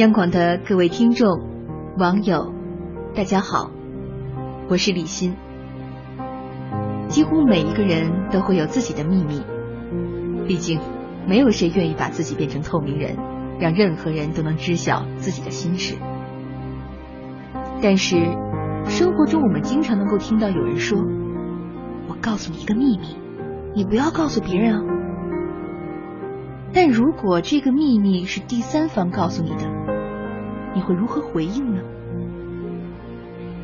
央广的各位听众、网友，大家好，我是李欣。几乎每一个人都会有自己的秘密，毕竟没有谁愿意把自己变成透明人，让任何人都能知晓自己的心事。但是生活中，我们经常能够听到有人说：“我告诉你一个秘密，你不要告诉别人啊。”但如果这个秘密是第三方告诉你的，你会如何回应呢？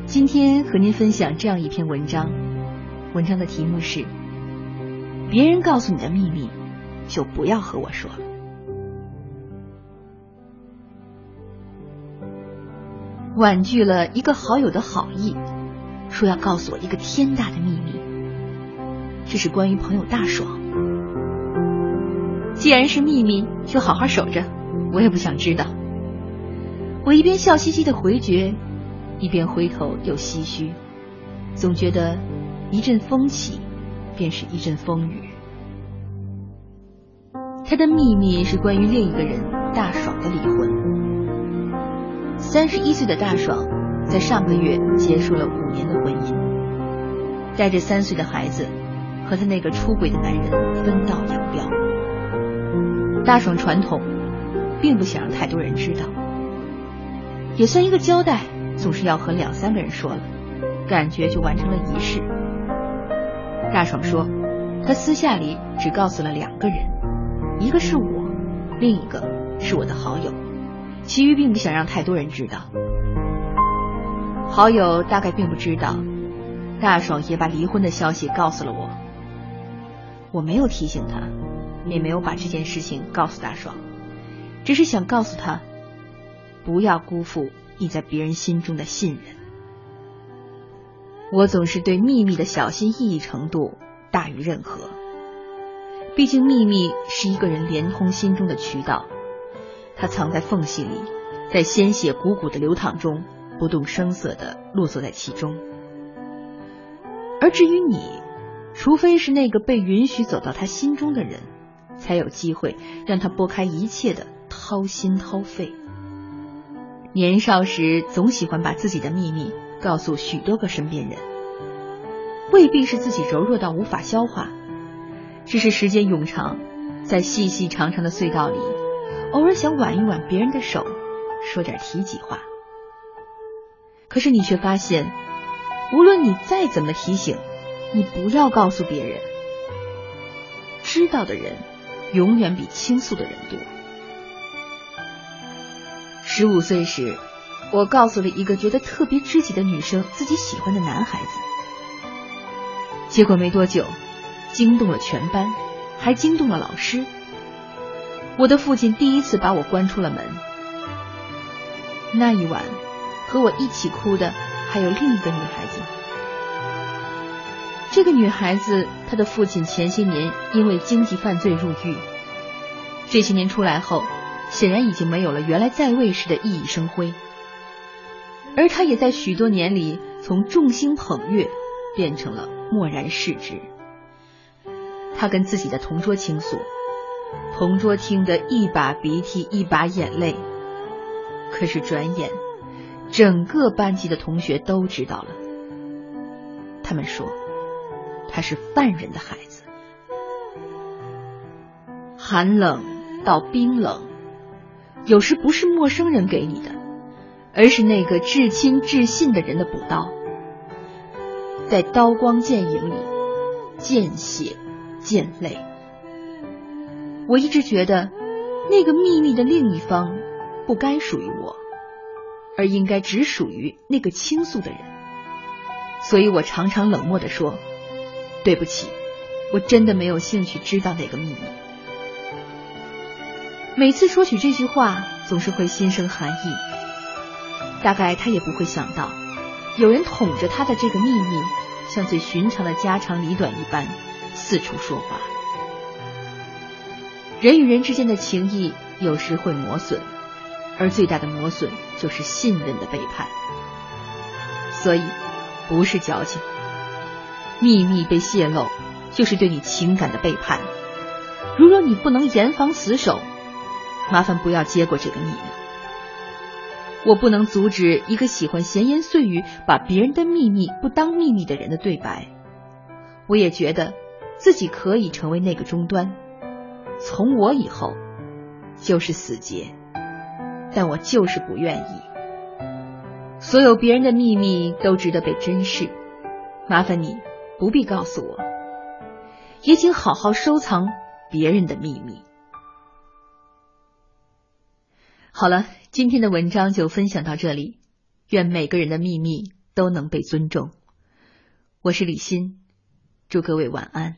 今天和您分享这样一篇文章，文章的题目是：别人告诉你的秘密，就不要和我说了。婉拒了一个好友的好意，说要告诉我一个天大的秘密，这是关于朋友大爽。既然是秘密，就好好守着，我也不想知道。我一边笑嘻嘻的回绝，一边回头又唏嘘，总觉得一阵风起，便是一阵风雨。他的秘密是关于另一个人大爽的离婚。三十一岁的大爽，在上个月结束了五年的婚姻，带着三岁的孩子，和他那个出轨的男人分道扬镳。大爽传统，并不想让太多人知道，也算一个交代。总是要和两三个人说了，感觉就完成了仪式。大爽说，他私下里只告诉了两个人，一个是我，另一个是我的好友，其余并不想让太多人知道。好友大概并不知道，大爽也把离婚的消息告诉了我。我没有提醒他。也没有把这件事情告诉大爽，只是想告诉他，不要辜负你在别人心中的信任。我总是对秘密的小心翼翼程度大于任何，毕竟秘密是一个人连通心中的渠道，它藏在缝隙里，在鲜血汩汩的流淌中，不动声色的落座在其中。而至于你，除非是那个被允许走到他心中的人。才有机会让他拨开一切的掏心掏肺。年少时总喜欢把自己的秘密告诉许多个身边人，未必是自己柔弱到无法消化，只是时间永长，在细细长长的隧道里，偶尔想挽一挽别人的手，说点体己话。可是你却发现，无论你再怎么提醒，你不要告诉别人，知道的人。永远比倾诉的人多。十五岁时，我告诉了一个觉得特别知己的女生自己喜欢的男孩子，结果没多久，惊动了全班，还惊动了老师。我的父亲第一次把我关出了门。那一晚，和我一起哭的还有另一个女孩子。这个女孩子，她的父亲前些年因为经济犯罪入狱，这些年出来后，显然已经没有了原来在位时的熠熠生辉，而他也在许多年里从众星捧月变成了漠然视之。他跟自己的同桌倾诉，同桌听得一把鼻涕一把眼泪，可是转眼，整个班级的同学都知道了，他们说。他是犯人的孩子，寒冷到冰冷，有时不是陌生人给你的，而是那个至亲至信的人的补刀，在刀光剑影里，见血见泪。我一直觉得，那个秘密的另一方不该属于我，而应该只属于那个倾诉的人，所以我常常冷漠的说。对不起，我真的没有兴趣知道那个秘密。每次说起这句话，总是会心生寒意。大概他也不会想到，有人捅着他的这个秘密，像最寻常的家长里短一般四处说话。人与人之间的情谊有时会磨损，而最大的磨损就是信任的背叛。所以，不是矫情。秘密被泄露，就是对你情感的背叛。如若你不能严防死守，麻烦不要接过这个秘密。我不能阻止一个喜欢闲言碎语、把别人的秘密不当秘密的人的对白。我也觉得自己可以成为那个终端，从我以后就是死结，但我就是不愿意。所有别人的秘密都值得被珍视，麻烦你不必告诉我，也请好好收藏别人的秘密。好了。今天的文章就分享到这里，愿每个人的秘密都能被尊重。我是李欣，祝各位晚安。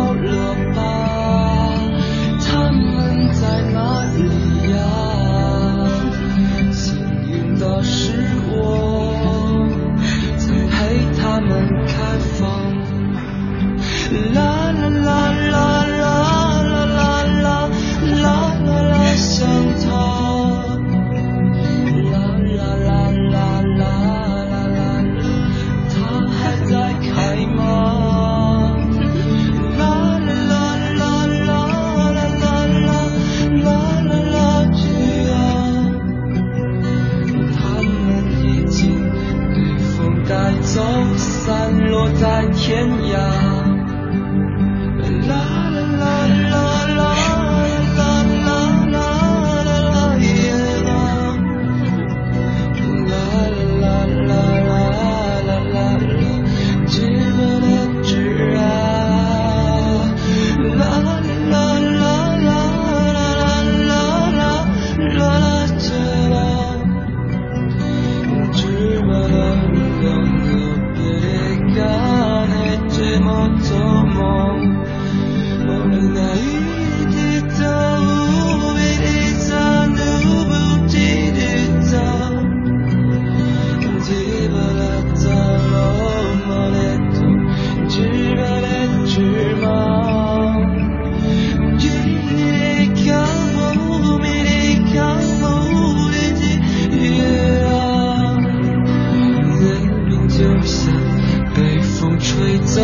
你走，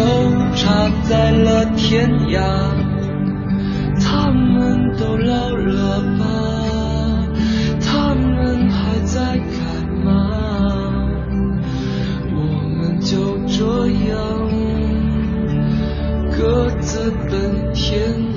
差在了天涯，他们都老了吧？他们还在开吗？我们就这样各自奔天涯。